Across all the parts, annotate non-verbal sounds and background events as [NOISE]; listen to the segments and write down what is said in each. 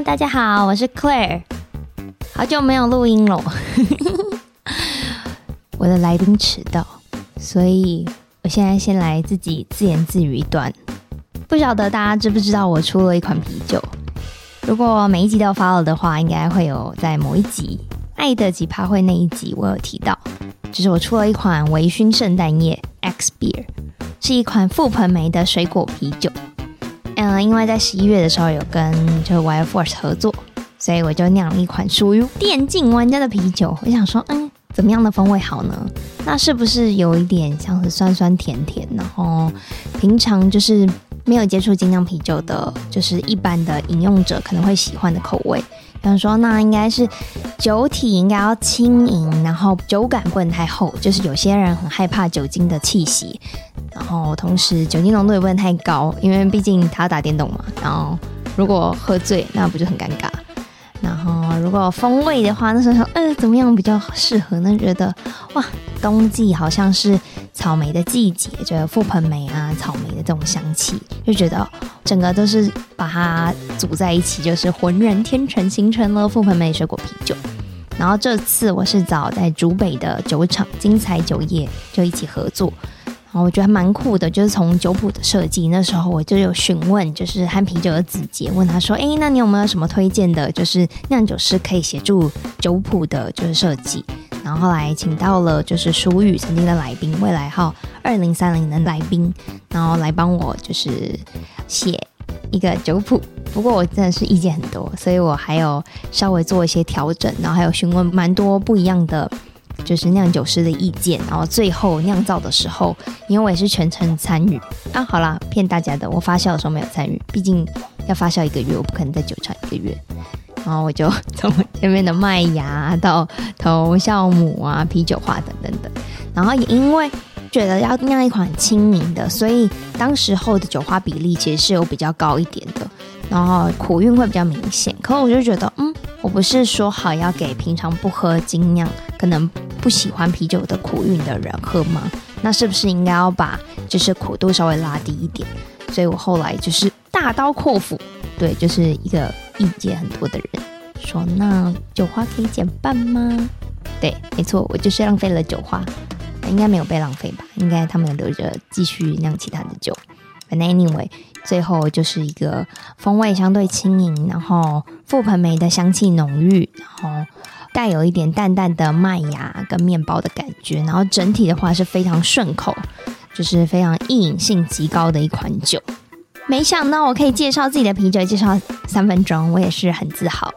大家好，我是 Claire，好久没有录音了，我的来宾迟到，所以我现在先来自己自言自语一段。不晓得大家知不知道我出了一款啤酒？如果每一集都发了的话，应该会有在某一集《爱的吉趴会》那一集我有提到，就是我出了一款微醺圣诞夜 X Beer，是一款覆盆梅的水果啤酒。嗯，因为在十一月的时候有跟就是 Wild Force 合作，所以我就酿了一款属于电竞玩家的啤酒。我想说，嗯，怎么样的风味好呢？那是不是有一点像是酸酸甜甜？然后平常就是没有接触精酿啤酒的，就是一般的饮用者可能会喜欢的口味。想说，那应该是酒体应该要轻盈，然后酒感不能太厚，就是有些人很害怕酒精的气息。然后同时酒精浓度也不能太高，因为毕竟他要打电动嘛。然后如果喝醉，那不就很尴尬？然后如果风味的话，那时候说，呃，怎么样比较适合呢？觉得哇，冬季好像是草莓的季节，就有覆盆莓啊、草莓的这种香气，就觉得整个都是把它组在一起，就是浑然天成，形成了覆盆莓水果啤酒。然后这次我是找在竹北的酒厂精彩酒业就一起合作。然后我觉得还蛮酷的，就是从酒谱的设计，那时候我就有询问，就是和啤酒的子杰，问他说：“哎，那你有没有什么推荐的，就是酿酒师可以协助酒谱的，就是设计？”然后后来请到了就是舒玉曾经的来宾，未来号二零三零的来宾，然后来帮我就是写一个酒谱。不过我真的是意见很多，所以我还有稍微做一些调整，然后还有询问蛮多不一样的。就是酿酒师的意见，然后最后酿造的时候，因为我也是全程参与啊。好啦，骗大家的，我发酵的时候没有参与，毕竟要发酵一个月，我不可能在酒厂一个月。然后我就 [LAUGHS] 从前面的麦芽到头酵母啊、啤酒花等等的。然后也因为觉得要酿一款很亲民的，所以当时候的酒花比例其实是有比较高一点的，然后苦韵会比较明显。可我就觉得，嗯，我不是说好要给平常不喝精酿，可能。不喜欢啤酒的苦韵的人喝吗？那是不是应该要把就是苦度稍微拉低一点？所以我后来就是大刀阔斧，对，就是一个意见很多的人说，那酒花可以减半吗？对，没错，我就是浪费了酒花，应该没有被浪费吧？应该他们留着继续酿其他的酒。反正 anyway，最后就是一个风味相对轻盈，然后覆盆梅的香气浓郁，然后。带有一点淡淡的麦芽跟面包的感觉，然后整体的话是非常顺口，就是非常易饮性极高的一款酒。没想到我可以介绍自己的啤酒介绍三分钟，我也是很自豪。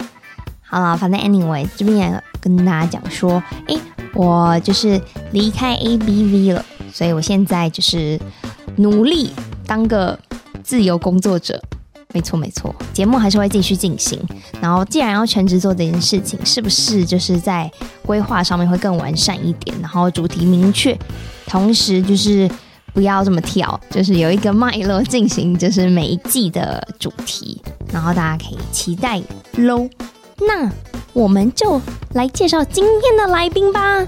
好了，反正 anyway 这边也跟大家讲说，诶，我就是离开 ABV 了，所以我现在就是努力当个自由工作者。没错没错，节目还是会继续进行。然后，既然要全职做这件事情，是不是就是在规划上面会更完善一点？然后主题明确，同时就是不要这么跳，就是有一个脉络进行，就是每一季的主题。然后大家可以期待喽。那我们就来介绍今天的来宾吧。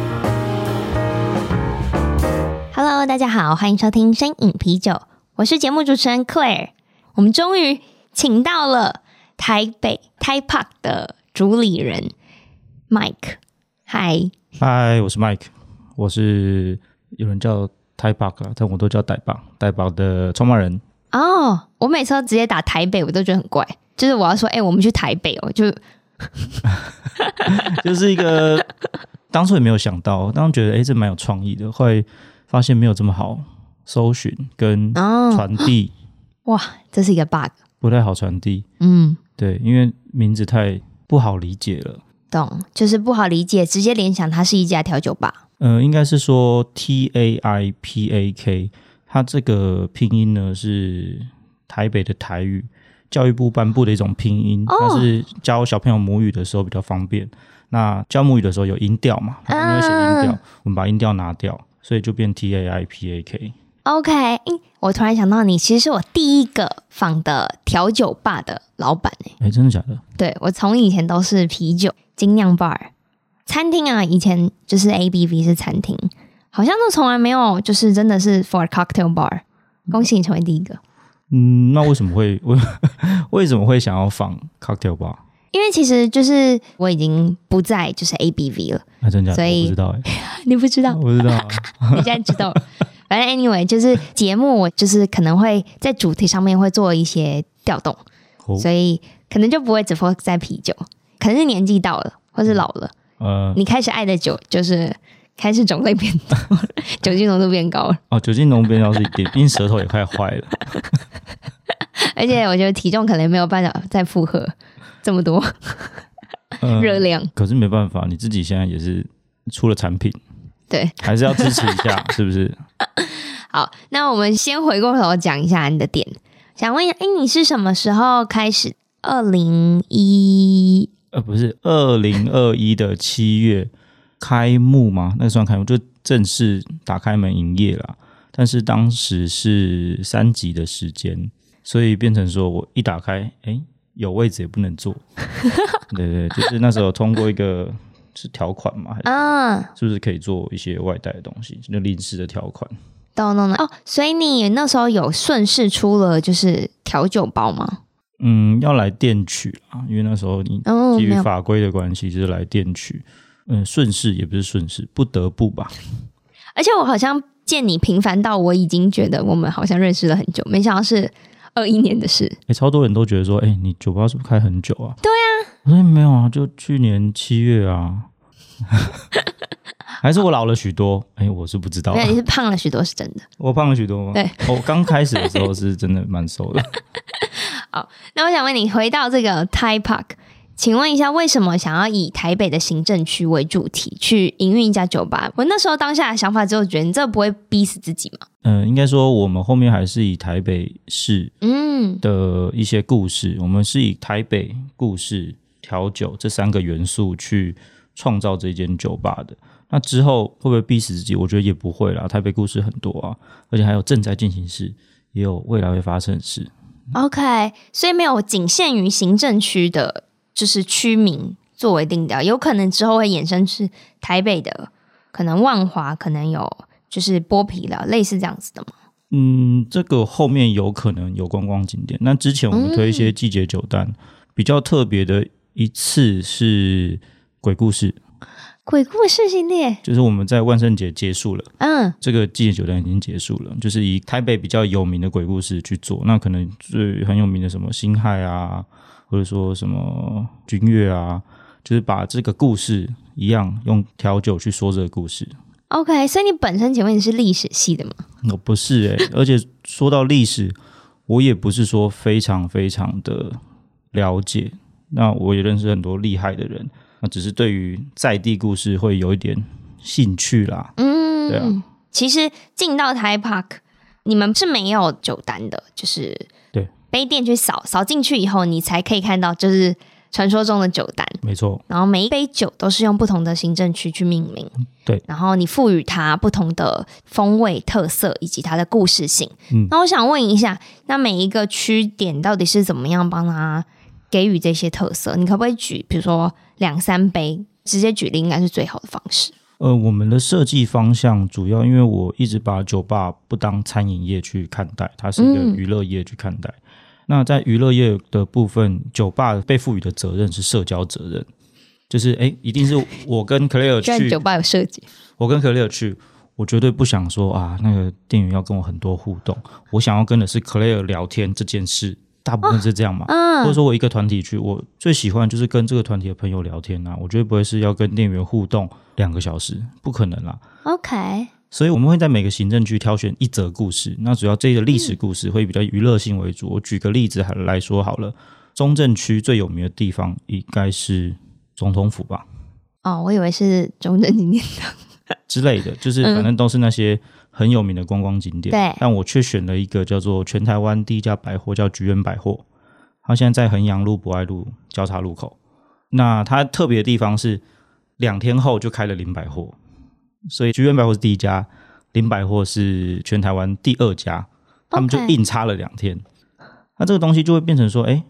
！Cheers！Hello，大家好，欢迎收听深饮啤酒，我是节目主持人 Claire。我们终于请到了台北 Thai Park 的主理人 Mike。嗨，嗨，我是 Mike，我是有人叫 Thai Park 啊，但我都叫台棒，台棒的创办人。哦，oh, 我每次都直接打台北，我都觉得很怪。就是我要说，哎、欸，我们去台北哦，就 [LAUGHS] 就是一个当初也没有想到，当时觉得哎、欸，这蛮有创意的，会。发现没有这么好搜寻跟传递，哦，[LAUGHS] 哇，这是一个 bug，不太好传递。嗯，对，因为名字太不好理解了。懂，就是不好理解，直接联想它是一家调酒吧。呃，应该是说 T A I P A K，它这个拼音呢是台北的台语，教育部颁布的一种拼音，它、哦、是教小朋友母语的时候比较方便。那教母语的时候有音调嘛？它没有写音调，我们把音调拿掉，所以就变 T A I P A K。OK，我突然想到，你其实是我第一个访的调酒吧的老板哎、欸，真的假的？对，我从以前都是啤酒精酿 bar 餐厅啊，以前就是 A B V 是餐厅，好像都从来没有就是真的是 for cocktail bar。恭喜你成为第一个。嗯，那为什么会为 [LAUGHS] 为什么会想要仿 cocktail bar？因为其实就是我已经不在就是 A B V 了，那、啊、真假的？所以不知道哎、欸，[LAUGHS] 你不知道？我不知道，[LAUGHS] 你现在知道了。反正 anyway，就是节目，我就是可能会在主题上面会做一些调动，哦，所以可能就不会只 focus 在啤酒。可能是年纪到了，或是老了，呃，你开始爱的酒就是开始种类变多了，[LAUGHS] 酒精浓度变高了。哦，酒精浓度变高是一点，因为舌头也快坏了。而且我觉得体重可能没有办法再负荷这么多热量，呃。可是没办法，你自己现在也是出了产品。对，还是要支持一下，[LAUGHS] 是不是？好，那我们先回过头讲一下你的点。想问一下，哎，你是什么时候开始？二零一呃，不是二零二一的七月开幕吗？那个算开幕，就正式打开门营业了。但是当时是三级的时间，所以变成说我一打开，哎，有位置也不能坐。对，对对，就是那时候通过一个。是条款嘛？啊，是不是可以做一些外带的东西？就临时的条款。懂懂懂哦，所以你那时候有顺势出了就是调酒包吗？嗯，要来店取啊，因为那时候你基于法规的关系，就是来店取。嗯，顺势也不是顺势，不得不吧。而且我好像见你频繁到我已经觉得我们好像认识了很久，没想到是二一年的事。哎、欸，超多人都觉得说，哎、欸，你酒吧是不是开很久啊？对啊。我说没有啊，就去年七月啊，[LAUGHS] 还是我老了许多？哎、欸，我是不知道。对，你是胖了许多，是真的。我胖了许多吗？对，我刚开始的时候是真的蛮瘦的。[LAUGHS] 好，那我想问你，回到这个 Thai Park，请问一下，为什么想要以台北的行政区为主题去营运一家酒吧？我那时候当下的想法，就觉得你这不会逼死自己吗？嗯、呃，应该说我们后面还是以台北市嗯的一些故事，嗯、我们是以台北故事。调酒这三个元素去创造这间酒吧的，那之后会不会逼死自己？我觉得也不会啦。台北故事很多啊，而且还有正在进行式，也有未来会发生的事。OK，所以没有仅限于行政区的，就是区名作为定调，有可能之后会衍生是台北的，可能万华可能有就是剥皮了，类似这样子的吗？嗯，这个后面有可能有观光景点。那之前我们推一些季节酒单，嗯、比较特别的。一次是鬼故事，[LAUGHS] 鬼故事系列，就是我们在万圣节结束了，嗯，这个季节酒单已经结束了，就是以台北比较有名的鬼故事去做，那可能最很有名的什么辛亥啊，或者说什么君越啊，就是把这个故事一样用调酒去说这个故事。OK，所以你本身请问你是历史系的吗？我不是诶、欸，而且说到历史，我也不是说非常非常的了解。那我也认识很多厉害的人，那只是对于在地故事会有一点兴趣啦。嗯，对啊。其实进到 Thai Park，你们是没有酒单的，就是对杯垫去扫扫进去以后，你才可以看到就是传说中的酒单。没错。然后每一杯酒都是用不同的行政区去命名。对。然后你赋予它不同的风味特色以及它的故事性。嗯。那我想问一下，那每一个区点到底是怎么样帮它给予这些特色，你可不可以举，比如说两三杯，直接举例应该是最好的方式。呃，我们的设计方向主要，因为我一直把酒吧不当餐饮业去看待，它是一个娱乐业去看待。嗯、那在娱乐业的部分，酒吧被赋予的责任是社交责任，就是哎，一定是我跟 Claire [LAUGHS] 去酒吧有设计，我跟 Claire 去，我绝对不想说啊，那个店员要跟我很多互动，我想要跟的是 Claire 聊天这件事。大部分是这样嘛，哦、或者说我一个团体去，我最喜欢就是跟这个团体的朋友聊天啊。我绝对不会是要跟店员互动两个小时，不可能啦。OK，所以我们会在每个行政区挑选一则故事，那主要这个历史故事会比较娱乐性为主。嗯、我举个例子来说好了，中正区最有名的地方应该是总统府吧？哦，我以为是中正纪念堂之类的，就是反正都是那些很有名的观光景点。对，但我却选了一个叫做全台湾第一家百货，叫菊园百货。它现在在衡阳路、博爱路交叉路口。那它特别的地方是，两天后就开了林百货，所以菊园百货是第一家，林百货是全台湾第二家。他们就硬差了两天。那这个东西就会变成说，哎，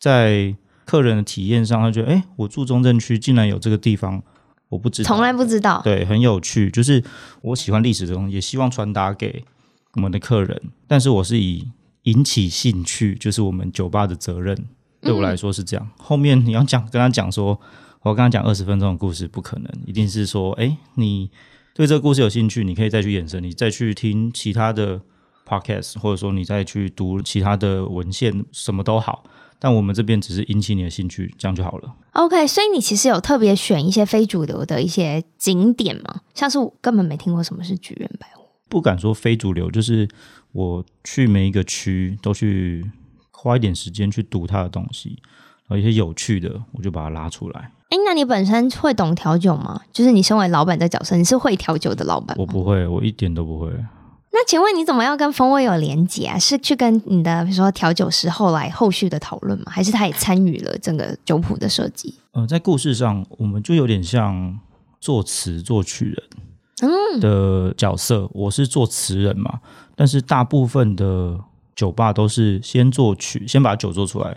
在客人的体验上，他觉得，哎，我住中正区，竟然有这个地方。我不知道，从来不知道。对，很有趣。就是我喜欢历史的东西，也希望传达给我们的客人。但是我是以引起兴趣，就是我们酒吧的责任。对我来说是这样。嗯、后面你要讲跟他讲说，我刚刚讲二十分钟的故事，不可能。一定是说，哎，你对这个故事有兴趣，你可以再去延伸，你再去听其他的 podcast，或者说你再去读其他的文献，什么都好。但我们这边只是引起你的兴趣，这样就好了。OK，所以你其实有特别选一些非主流的一些景点吗？像是我根本没听过什么是菊园百货。不敢说非主流，就是我去每一个区都去花一点时间去读它的东西，然后一些有趣的我就把它拉出来。哎，那你本身会懂调酒吗？就是你身为老板的角色，你是会调酒的老板吗？我不会，我一点都不会。那请问你怎么要跟风味有连结啊？是去跟你的比如说调酒师后来后续的讨论吗？还是他也参与了整个酒谱的设计？呃，在故事上，我们就有点像作词作曲人嗯的角色，嗯、我是作词人嘛。但是大部分的酒吧都是先作曲，先把酒做出来，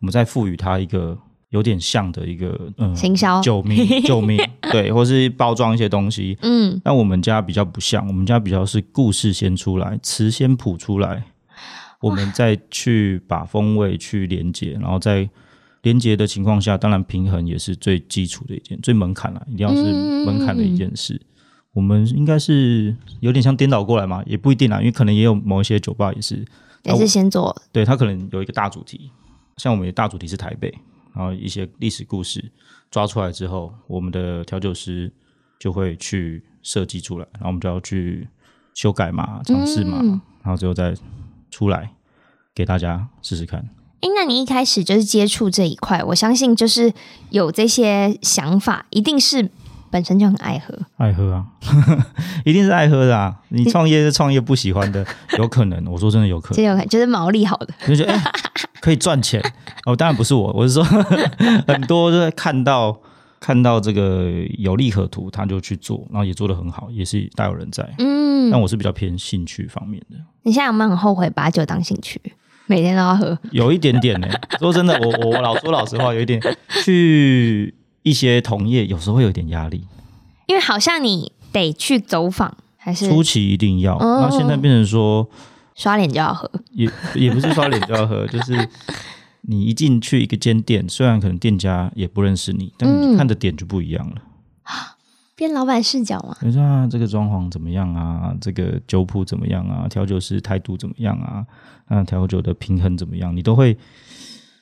我们再赋予它一个。有点像的一个嗯，行销。救命 [LAUGHS] 救命。对，或是包装一些东西。嗯，但我们家比较不像，我们家比较是故事先出来，词先谱出来，我们再去把风味去连接，然后在连接的情况下，当然平衡也是最基础的一件，最门槛了，一定要是门槛的一件事。嗯、我们应该是有点像颠倒过来嘛，也不一定啦，因为可能也有某一些酒吧也是也是先做，对他可能有一个大主题，像我们的大主题是台北。然后一些历史故事抓出来之后，我们的调酒师就会去设计出来，然后我们就要去修改嘛、尝试嘛，嗯、然后最后再出来给大家试试看。哎，那你一开始就是接触这一块，我相信就是有这些想法，一定是。本身就很爱喝，爱喝啊，[LAUGHS] 一定是爱喝的啊！你创业是创业不喜欢的，有可能。我说真的有可能，[LAUGHS] 有可能就是毛利好的，就觉得、欸、可以赚钱 [LAUGHS] 哦。当然不是我，我是说 [LAUGHS] 很多就在看到看到这个有利可图，他就去做，然后也做得很好，也是大有人在。嗯，但我是比较偏兴趣方面的。你现在有没有很后悔把酒当兴趣，每天都要喝？有一点点呢、欸。说真的，我我老说老实话，有一点去。一些同业有时候会有点压力，因为好像你得去走访，还是初期一定要，那、哦、现在变成说刷脸就要喝，也也不是刷脸就要喝，[LAUGHS] 就是你一进去一个间店，虽然可能店家也不认识你，但你看的点就不一样了。啊、嗯，变老板视角嘛？你说啊，这个装潢怎么样啊？这个酒谱怎么样啊？调酒师态度怎么样啊？那，调酒的平衡怎么样？你都会。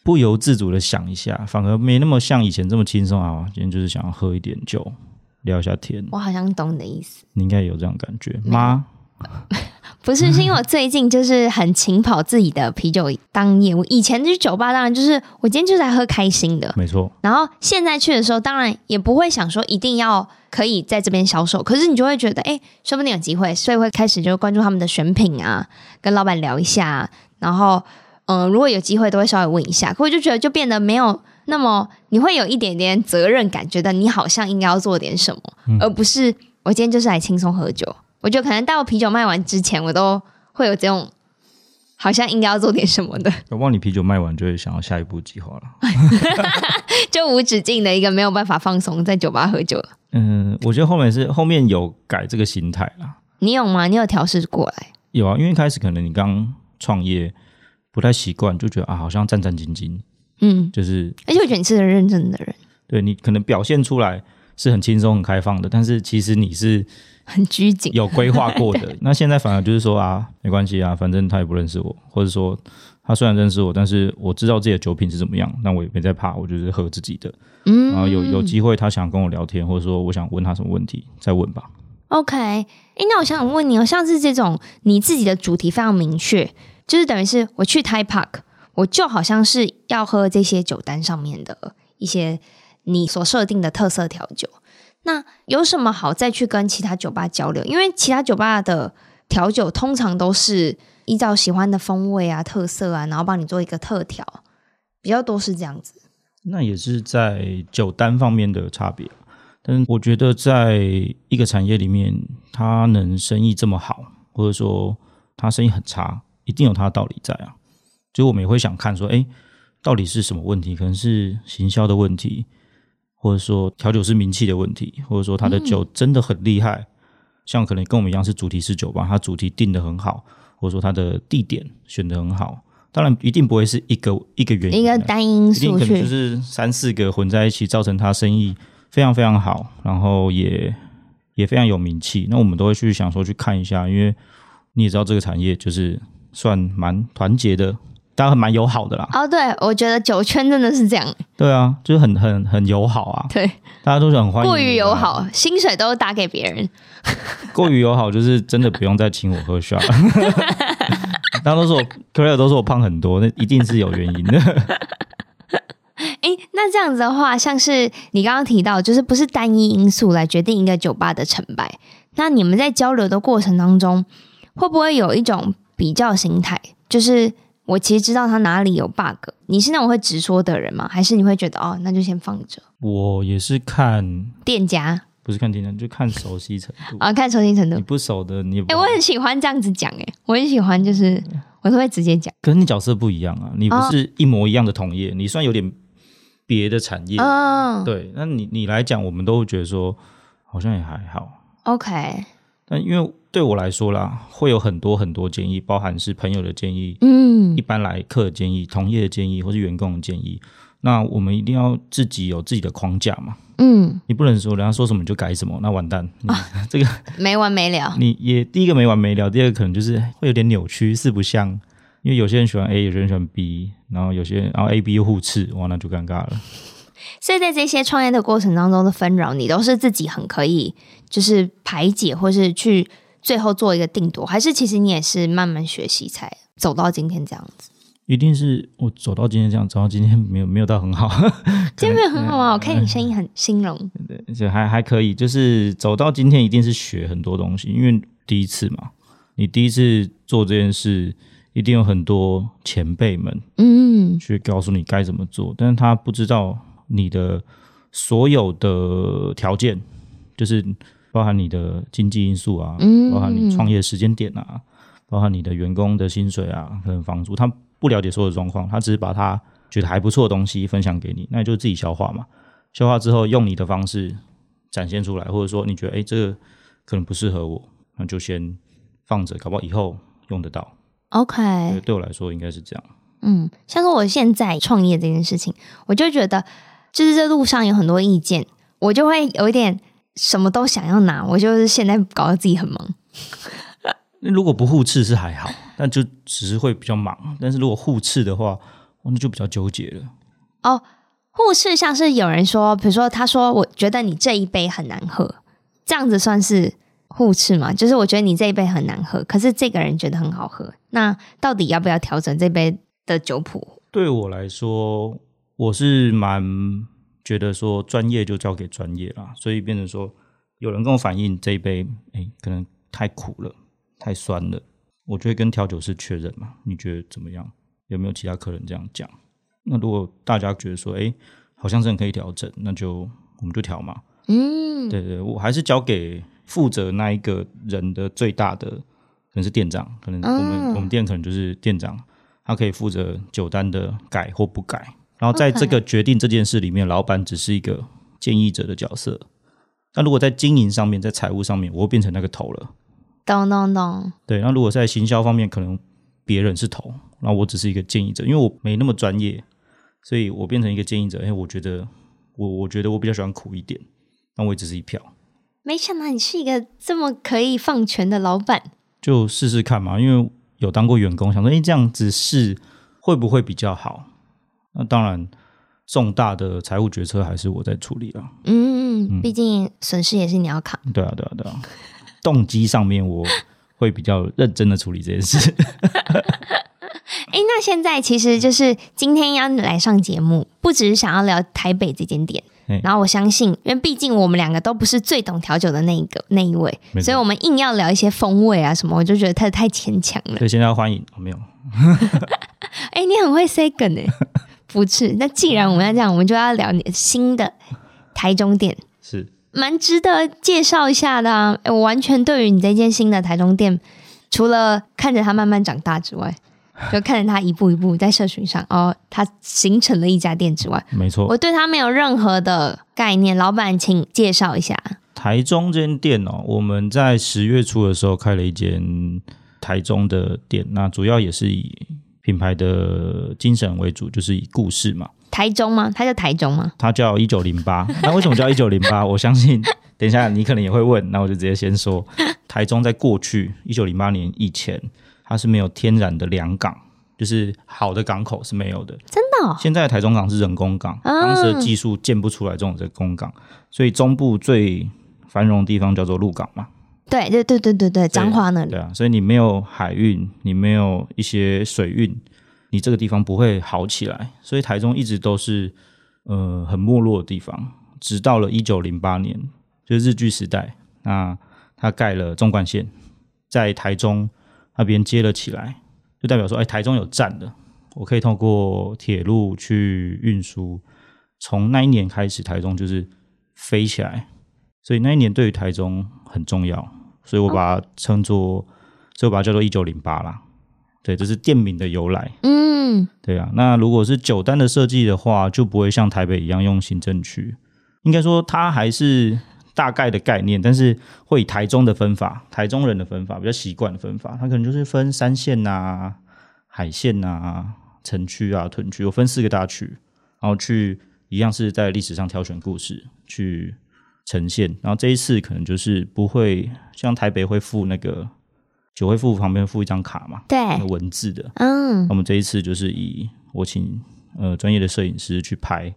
不由自主的想一下，反而没那么像以前这么轻松啊！今天就是想要喝一点酒，聊一下天。我好像懂你的意思，你应该有这种感觉吗？[LAUGHS] 不是，是因为我最近就是很勤跑自己的啤酒当业务。以前去酒吧，当然就是我今天就是来喝开心的，没错。然后现在去的时候，当然也不会想说一定要可以在这边销售，可是你就会觉得，哎，说不定有机会，所以会开始就关注他们的选品啊，跟老板聊一下，然后。嗯，如果有机会，都会稍微问一下。可我就觉得，就变得没有那么，你会有一点点责任感，觉得你好像应该要做点什么，嗯、而不是我今天就是来轻松喝酒。我觉得可能到啤酒卖完之前，我都会有这种好像应该要做点什么的。[LAUGHS] 我忘你啤酒卖完，就会想要下一步计划了，[LAUGHS] 就无止境的一个没有办法放松在酒吧喝酒了。嗯，我觉得后面是后面有改这个心态了。你有吗？你有调试过来？有啊，因为一开始可能你刚创业。不太习惯，就觉得啊，好像战战兢兢，嗯，就是，而且我觉得你是个认真的人，对，你可能表现出来是很轻松、很开放的，但是其实你是很拘谨、有规划过的。[LAUGHS] 那现在反而就是说啊，没关系啊，反正他也不认识我，或者说他虽然认识我，但是我知道自己的酒品是怎么样，那我也没在怕，我就是喝自己的。嗯，然后有有机会他想跟我聊天，或者说我想问他什么问题，再问吧。OK，哎，那我想问你哦，像是这种你自己的主题非常明确。就是等于是我去 Thai Park，我就好像是要喝这些酒单上面的一些你所设定的特色调酒。那有什么好再去跟其他酒吧交流？因为其他酒吧的调酒通常都是依照喜欢的风味啊、特色啊，然后帮你做一个特调，比较多是这样子。那也是在酒单方面的差别。但是我觉得，在一个产业里面，它能生意这么好，或者说它生意很差，一定有它的道理在啊。就我们也会想看说，哎，到底是什么问题？可能是行销的问题，或者说调酒师名气的问题，或者说他的酒真的很厉害，嗯、像可能跟我们一样是主题式酒吧，他主题定的很好，或者说他的地点选的很好。当然，一定不会是一个一个原因，一个单因素，一定可能就是三四个混在一起，造成他生意非常非常好，然后也也非常有名气。那我们都会去想说去看一下，因为你也知道这个产业就是算蛮团结的，大家蛮友好的啦。哦，对，我觉得酒圈真的是这样。对啊，就是很很很友好啊。对，大家都是很欢迎。过于友好，薪水都打给别人。[LAUGHS] [LAUGHS] 过于友好，就是真的不用再请我喝 shot。[LAUGHS] 大家都说我 Claire 都说我胖很多，那一定是有原因的。哎，那这样子的话，像是你刚刚提到，就是不是单一因素来决定一个酒吧的成败。那你们在交流的过程当中，会不会有一种比较心态？就是我其实知道他哪里有 bug，你是那种会直说的人吗？还是你会觉得哦，那就先放着？我也是看店家。不是看店家，就看熟悉程度啊，[LAUGHS] 看熟悉程度。你不熟的，你。哎、欸，我很喜欢这样子讲，哎，我很喜欢，就是我都会直接讲。可是你角色不一样啊，你不是一模一样的同业，哦、你算有点别的产业。哦。对，那你你来讲，我们都会觉得说，好像也还好。OK。但因为对我来说啦，会有很多很多建议，包含是朋友的建议，嗯，一般来客的建议、同业的建议，或是员工的建议。那我们一定要自己有自己的框架嘛。嗯，你不能说人家说什么就改什么，那完蛋，啊、[LAUGHS] 这个没完没了。[LAUGHS] 你也第一个没完没了，第二个可能就是会有点扭曲，四不像，因为有些人喜欢 A，有些人喜欢 B，然后有些人然后 A、B 又互斥，哇，那就尴尬了。[LAUGHS] 所以在这些创业的过程当中的纷扰，你都是自己很可以就是排解，或是去最后做一个定夺，还是其实你也是慢慢学习才走到今天这样子？一定是我走到今天这样，走到今天没有没有到很好，[LAUGHS] 今天没有很好啊！我看你声音很兴隆，[LAUGHS] 对，就还还可以。就是走到今天，一定是学很多东西，因为第一次嘛，你第一次做这件事，一定有很多前辈们，嗯，去告诉你该怎么做，但是他不知道你的所有的条件，就是包含你的经济因素啊，嗯，包含你创业时间点啊，包含你的员工的薪水啊，可能房租，他。不了解所有的状况，他只是把他觉得还不错的东西分享给你，那你就自己消化嘛。消化之后，用你的方式展现出来，或者说你觉得哎，这个可能不适合我，那就先放着，搞不好以后用得到。OK，对，对我来说应该是这样。嗯，像是我现在创业这件事情，我就觉得就是这路上有很多意见，我就会有一点什么都想要拿，我就是现在搞得自己很忙。那 [LAUGHS] 如果不互斥是还好，但就只是会比较忙。但是如果互斥的话，那就比较纠结了。哦，互斥像是有人说，比如说他说，我觉得你这一杯很难喝，这样子算是互斥吗？就是我觉得你这一杯很难喝，可是这个人觉得很好喝，那到底要不要调整这杯的酒谱？对我来说，我是蛮觉得说专业就交给专业啦，所以变成说有人跟我反映这一杯，哎，可能太苦了。太酸了，我就会跟调酒师确认嘛，你觉得怎么样？有没有其他客人这样讲？那如果大家觉得说，哎，好像真的可以调整，那就我们就调嘛。嗯，对对，我还是交给负责那一个人的最大的，可能是店长，可能我们、嗯、我们店可能就是店长，他可以负责酒单的改或不改。然后在这个决定这件事里面，老板只是一个建议者的角色。那如果在经营上面，在财务上面，我会变成那个头了。懂懂懂，对，那如果在行销方面，可能别人是头，那我只是一个建议者，因为我没那么专业，所以我变成一个建议者。哎，我觉得我我觉得我比较喜欢苦一点，那我也只是一票。没想到你是一个这么可以放权的老板，就试试看嘛，因为有当过员工，想说，哎，这样子试会不会比较好？那当然，重大的财务决策还是我在处理啊。嗯嗯，毕竟损失也是你要扛。对啊，对啊，对啊。[LAUGHS] 动机上面，我会比较认真的处理这件事。[LAUGHS] 哎，那现在其实就是今天要来上节目，不只是想要聊台北这间店，然后我相信，因为毕竟我们两个都不是最懂调酒的那一个那一位，所以我们硬要聊一些风味啊什么，我就觉得太太牵强了。所以现在要欢迎，哦、没有？哎、[LAUGHS] 欸，你很会 say 梗哎，不是？那既然我们要这样，我们就要聊你新的台中店，是蛮值得介绍一下的啊！我完全对于你这间新的台中店，除了看着它慢慢长大之外。[LAUGHS] 就看着它一步一步在社群上哦，它形成了一家店之外，没错，我对它没有任何的概念。老板，请介绍一下台中这间店哦。我们在十月初的时候开了一间台中的店，那主要也是以品牌的精神为主，就是以故事嘛。台中吗？它叫台中吗？它叫一九零八。[LAUGHS] 那为什么叫一九零八？[LAUGHS] 我相信等一下你可能也会问，那我就直接先说，[LAUGHS] 台中在过去一九零八年以前。它是没有天然的良港，就是好的港口是没有的。真的哦？现在的台中港是人工港，嗯，当时的技术建不出来这种人工港，所以中部最繁荣的地方叫做鹿港嘛。对对对对对对，彰化那里。对啊，所以你没有海运，你没有一些水运，你这个地方不会好起来。所以台中一直都是呃很没落的地方，直到了一九零八年，就是日据时代，那他盖了纵贯线，在台中。那边接了起来，就代表说，哎，台中有站的，我可以透过铁路去运输。从那一年开始，台中就是飞起来，所以那一年对于台中很重要，所以我把它称作，所以我把它叫做一九零八啦。对，这是店名的由来。嗯，对啊。那如果是九单的设计的话，就不会像台北一样用行政区，应该说它还是。大概的概念，但是会以台中的分法，台中人的分法比较习惯的分法，它可能就是分山线啊、海线啊、城区啊、屯区，我分四个大区，然后去一样是在历史上挑选故事去呈现。然后这一次可能就是不会像台北会附那个酒会附旁边附一张卡嘛，对，那个文字的，嗯，我们这一次就是以我请呃专业的摄影师去拍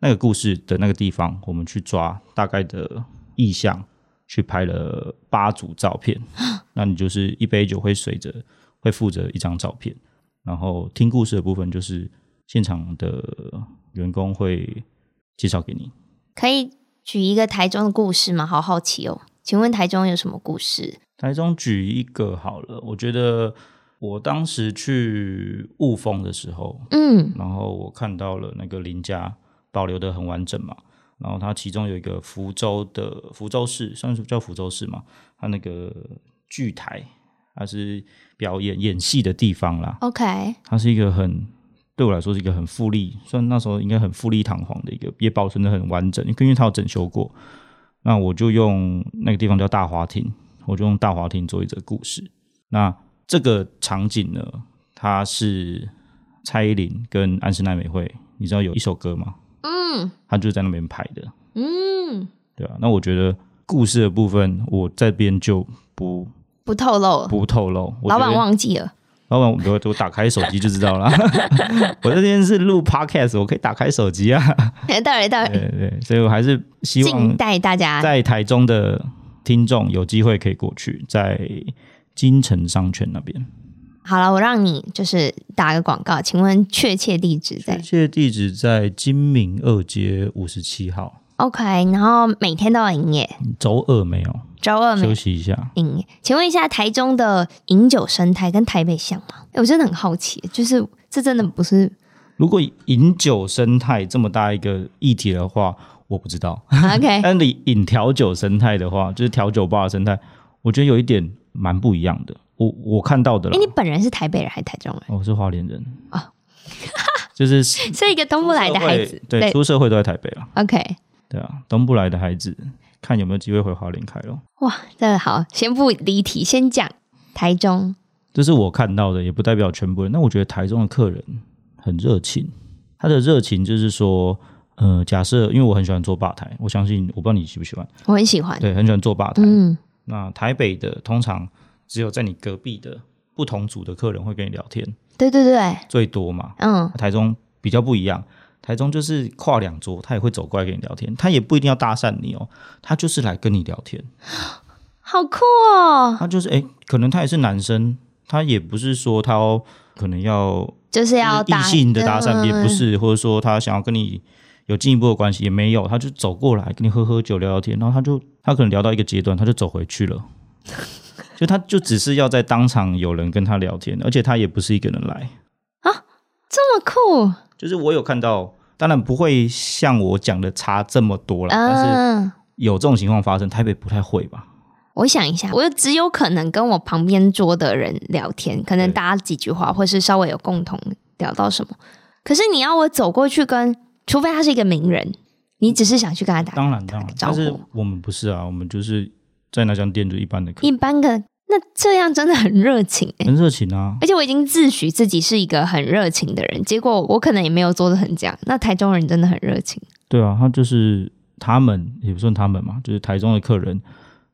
那个故事的那个地方，我们去抓大概的。意象去拍了八组照片，[GASPS] 那你就是一杯酒会随着会附着一张照片，然后听故事的部分就是现场的员工会介绍给你。可以举一个台中的故事吗？好好奇哦，请问台中有什么故事？台中举一个好了，我觉得我当时去雾峰的时候，嗯，然后我看到了那个林家保留的很完整嘛。然后它其中有一个福州的福州市，算是叫福州市嘛？它那个剧台，它是表演演戏的地方啦。OK，它是一个很对我来说是一个很富丽，算那时候应该很富丽堂皇的一个，也保存的很完整，因为它有整修过。那我就用那个地方叫大华亭，我就用大华亭做一则故事。那这个场景呢，它是蔡依林跟安室奈美惠，你知道有一首歌吗？嗯，他就是在那边拍的。嗯，对啊。那我觉得故事的部分，我这边就不不透露，不透露。老板忘记了，老板，我我打开手机就知道了。[LAUGHS] 我这边是录 podcast，我可以打开手机啊。对对对对，所以我还是希望带大家在台中的听众有机会可以过去，在金城商圈那边。好了，我让你就是打个广告，请问确切地址在？确切地址在金明二街五十七号。OK，然后每天都要营业？周二没有，周二休息一下。营业？请问一下，台中的饮酒生态跟台北像吗？我真的很好奇，就是这真的不是？如果饮酒生态这么大一个议题的话，我不知道。OK，[LAUGHS] 但你饮调酒生态的话，就是调酒吧的生态，我觉得有一点蛮不一样的。我我看到的，哎，你本人是台北人还是台中人？我是花莲人哦，就是 [LAUGHS] 是一个东部来的孩子，对，出社会都在台北了。OK，对啊，东部来的孩子，看有没有机会回花莲开咯。哇，这个好，先不离题，先讲台中。这是我看到的，也不代表全部人。那我觉得台中的客人很热情，他的热情就是说，呃，假设因为我很喜欢坐吧台，我相信我不知道你喜不喜欢，我很喜欢，对，很喜欢坐吧台。嗯，那台北的通常。只有在你隔壁的不同组的客人会跟你聊天，对对对，最多嘛。嗯，台中比较不一样，台中就是跨两桌，他也会走过来跟你聊天，他也不一定要搭讪你哦，他就是来跟你聊天，[GASPS] 好酷哦。他就是哎，可能他也是男生，他也不是说他可能要就是要异性的搭讪，也不是，或者说他想要跟你有进一步的关系，也没有，他就走过来跟你喝喝酒聊聊天，然后他就他可能聊到一个阶段，他就走回去了，[LAUGHS] 就他就只是要在当场有人跟他聊天，而且他也不是一个人来。啊，这么酷，就是我有看到，当然不会像我讲的差这么多了，嗯、但是有这种情况发生，台北不太会吧？我想一下，我只有可能跟我旁边桌的人聊天，可能搭几句话，或是稍微有共同聊到什么。可是你要我走过去跟，除非他是一个名人，你只是想去跟他打，当然当然，但是我们不是啊，我们就是在那家店就一般的客，一般的。那这样真的很热情，欸，很热情啊！而且我已经自诩自己是一个很热情的人，结果我可能也没有做的很这样。那台中人真的很热情，对啊，他就是他们也不算他们嘛，就是台中的客人。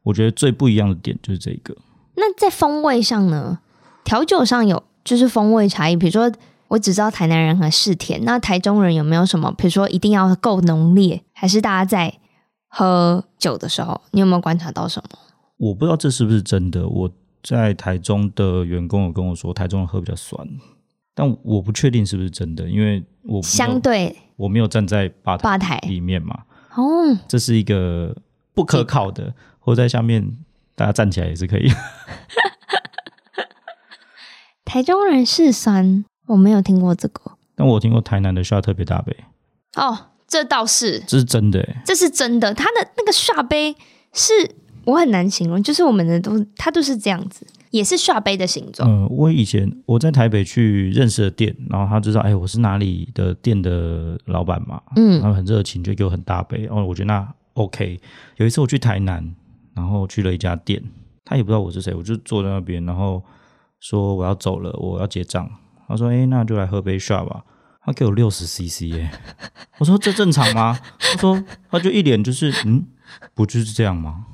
我觉得最不一样的点就是这个。那在风味上呢？调酒上有就是风味差异。比如说，我只知道台南人很嗜甜，那台中人有没有什么？比如说一定要够浓烈，还是大家在喝酒的时候，你有没有观察到什么？我不知道这是不是真的。我在台中的员工有跟我说，台中人喝比较酸，但我不确定是不是真的，因为我相对我没有站在吧台吧台里面嘛。哦，这是一个不可靠的。或在下面，大家站起来也是可以。[LAUGHS] 台中人是酸，我没有听过这个。但我听过台南的 shot 特别大杯。哦，这倒是，这是真的，这是真的。他的那个 shot 杯是我很难形容，就是我们的都，它都是这样子，也是 shot 杯的形状。嗯、呃，我以前我在台北去认识的店，然后他知道，哎，我是哪里的店的老板嘛，嗯，然后很热情，就给我很大杯。哦，我觉得那 OK。有一次我去台南。然后去了一家店，他也不知道我是谁，我就坐在那边，然后说我要走了，我要结账。他说：“哎，那就来喝杯 shot 吧。”他给我六十 CC 耶，我说：“这正常吗？”他说：“他就一脸就是，嗯，不就是这样吗？”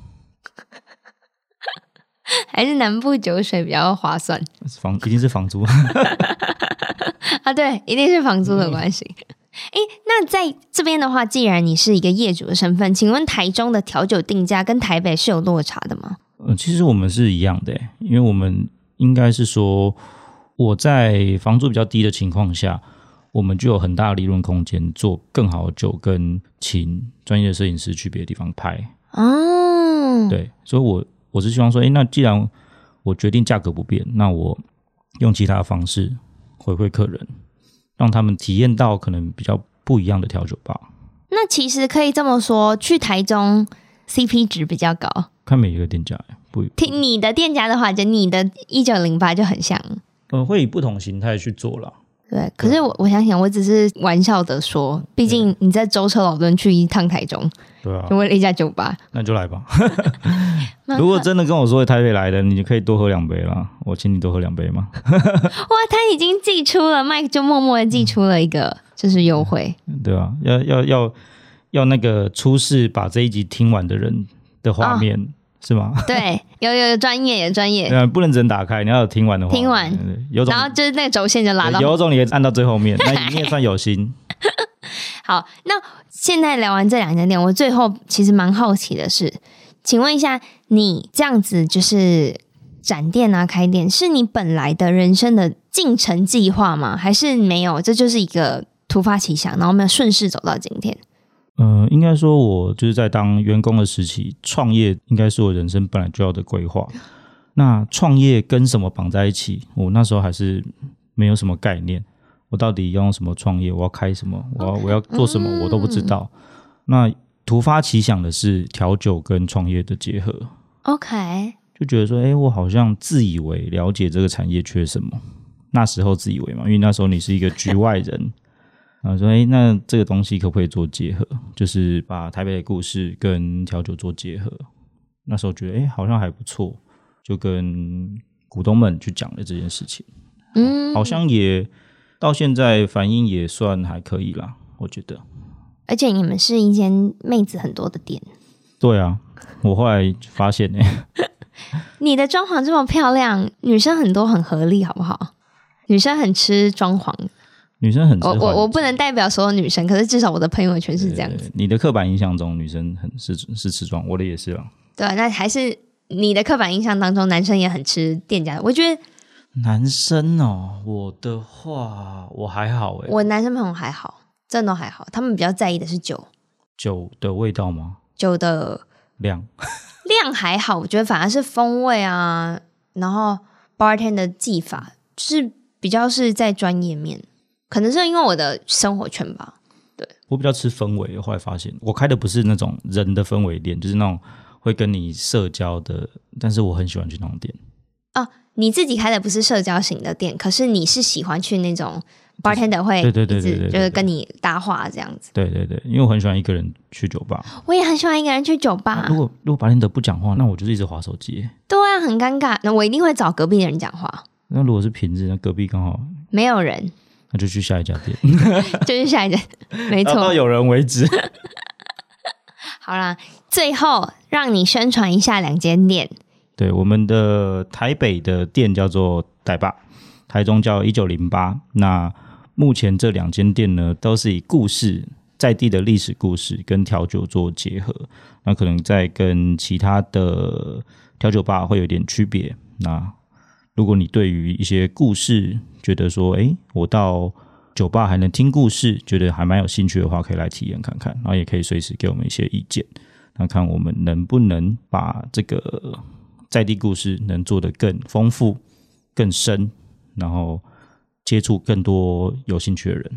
[LAUGHS] 还是南部酒水比较划算？房一定是房租 [LAUGHS] 啊，对，一定是房租的关系。嗯哎，那在这边的话，既然你是一个业主的身份，请问台中的调酒定价跟台北是有落差的吗？呃，其实我们是一样的，因为我们应该是说，我在房租比较低的情况下，我们就有很大的利润空间，做更好的酒，跟请专业的摄影师去别的地方拍。哦，对，所以我我是希望说，哎，那既然我决定价格不变，那我用其他的方式回馈客人。让他们体验到可能比较不一样的调酒吧。那其实可以这么说，去台中 CP 值比较高。看每一个店家不，不听你的店家的话，就你的一九零八就很像。呃，会以不同形态去做了。对，可是我我想想，我只是玩笑的说，毕竟你在舟车劳顿去一趟台中，对啊，就为了一家酒吧，那就来吧。[LAUGHS] 如果真的跟我说台北来的，你就可以多喝两杯啦，我请你多喝两杯吗？[LAUGHS] 哇，他已经寄出了，Mike 就默默的寄出了一个，就是优惠，对啊，要要要要那个出示把这一集听完的人的画面。哦是吗？[LAUGHS] 对，有有专业，有专业。嗯，不能只能打开，你要有听完的话。听完，有种，然后就是那个轴线就拉到。有种你可以按到最后面，那 [LAUGHS] 你也算有心。[LAUGHS] 好，那现在聊完这两家店，我最后其实蛮好奇的是，请问一下，你这样子就是展店啊、开店，是你本来的人生的进程计划吗？还是没有？这就是一个突发奇想，然后我们顺势走到今天。呃，应该说，我就是在当员工的时期创业，应该是我人生本来就要的规划。那创业跟什么绑在一起？我那时候还是没有什么概念。我到底要用什么创业？我要开什么？我要我要做什么？我都不知道。嗯、那突发奇想的是调酒跟创业的结合。OK，就觉得说，哎，我好像自以为了解这个产业缺什么。那时候自以为嘛，因为那时候你是一个局外人。啊，说哎，那这个东西可不可以做结合？就是把台北的故事跟调酒做结合。那时候觉得哎，好像还不错，就跟股东们去讲了这件事情。嗯，好像也到现在反应也算还可以啦，我觉得。而且你们是一间妹子很多的店。对啊，我后来发现呢，[LAUGHS] 你的装潢这么漂亮，女生很多很合理，好不好？女生很吃装潢。女生很，我我我不能代表所有女生，可是至少我的朋友圈是这样子。你的刻板印象中，女生很是是吃妆，我的也是啊。对，那还是你的刻板印象当中，男生也很吃店家的。我觉得男生哦，我的话我还好哎，我男生朋友还好，真的还好。他们比较在意的是酒，酒的味道吗？酒的量，量还好，我觉得反而是风味啊，然后 bartender 的技法，就是比较是在专业面，可能是因为我的生活圈吧。对，我比较吃氛围，我后来发现我开的不是那种人的氛围店，就是那种会跟你社交的，但是我很喜欢去那种店。哦，你自己开的不是社交型的店，可是你是喜欢去那种 bartender 会对对对对对，就是跟你搭话这样子。对对对，因为我很喜欢一个人去酒吧。我也很喜欢一个人去酒吧。如果如果 bartender 不讲话，那我就是一直划手机。对啊，很尴尬。那我一定会找隔壁的人讲话。那如果是平日，那隔壁刚好没有人。那就去下一家店，[LAUGHS] 就去下一家，[LAUGHS] 没错，到有人为止。[LAUGHS] 好啦，最后让你宣传一下两间店。对，我们的台北的店叫做台霸，台中叫一九零八。那目前这两间店呢，都是以故事在地的历史故事跟调酒做结合。那可能在跟其他的调酒吧会有点区别。那如果你对于一些故事觉得说，哎，我到酒吧还能听故事，觉得还蛮有兴趣的话，可以来体验看看，然后也可以随时给我们一些意见，那看我们能不能把这个在地故事能做得更丰富、更深，然后接触更多有兴趣的人。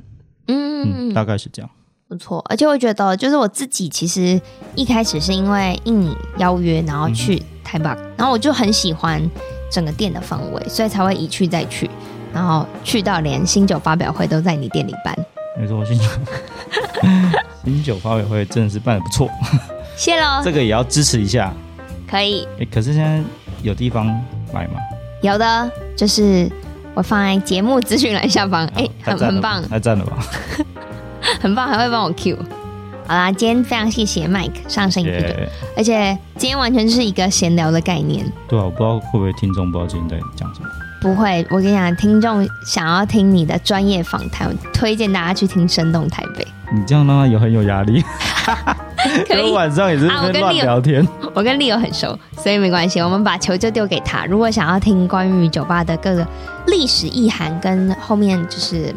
嗯，嗯，大概是这样。不错，而且我觉得，就是我自己其实一开始是因为应你邀约，然后去台北，嗯，然后我就很喜欢。整个店的氛围，所以才会一去再去，然后去到连新酒发表会都在你店里办。没错，新酒 [LAUGHS] 新酒发表会真的是办的不错，谢喽。这个也要支持一下，可以。可是现在有地方买吗？有的，就是我放在节目资讯栏下方。哎，很很棒，太赞了吧，[LAUGHS] 很棒，还会帮我 Q。好啦，今天非常谢谢 Mike 上声饮啤酒，而且今天完全是一个闲聊的概念。对啊，我不知道会不会听众不知道今天在讲什么。不会，我跟你讲，听众想要听你的专业访谈，我推荐大家去听《生动台北》。你这样让他有很有压力。[LAUGHS] 可以 [LAUGHS] 晚上也是乱聊天。我跟 Leo 很熟，所以没关系。我们把球就丢给他。如果想要听关于酒吧的各个历史意涵，跟后面就是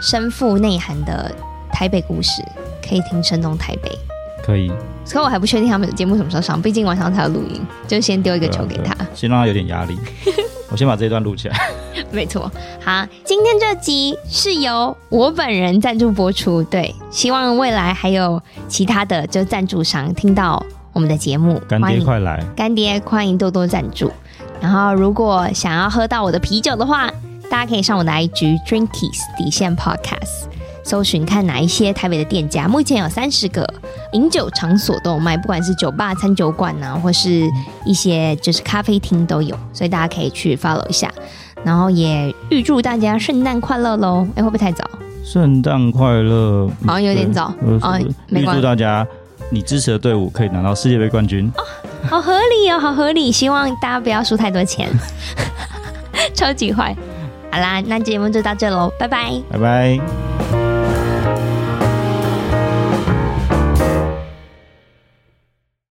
深富内涵的台北故事。可以听声动台北，可以。所以我还不确定他们的节目什么时候上，毕竟晚上才有录音，就先丢一个球给他，先让他有点压力。[LAUGHS] 我先把这一段录起来。没错，好，今天这集是由我本人赞助播出，对，希望未来还有其他的就赞助商听到我们的节目，干爹快来，干爹欢迎多多赞助。然后如果想要喝到我的啤酒的话，大家可以上我的 IG Drinkies 底线 Podcast。搜寻看哪一些台北的店家，目前有三十个饮酒场所都有卖，不管是酒吧、餐酒馆呐、啊，或是一些就是咖啡厅都有，所以大家可以去 follow 一下。然后也预祝大家圣诞快乐喽！哎，会不会太早？圣诞快乐，好像有点早啊。预祝大家你支持的队伍可以拿到世界杯冠军哦，好合理哦，好合理。希望大家不要输太多钱，[LAUGHS] 超级坏。好啦，那节目就到这喽，拜拜，拜拜。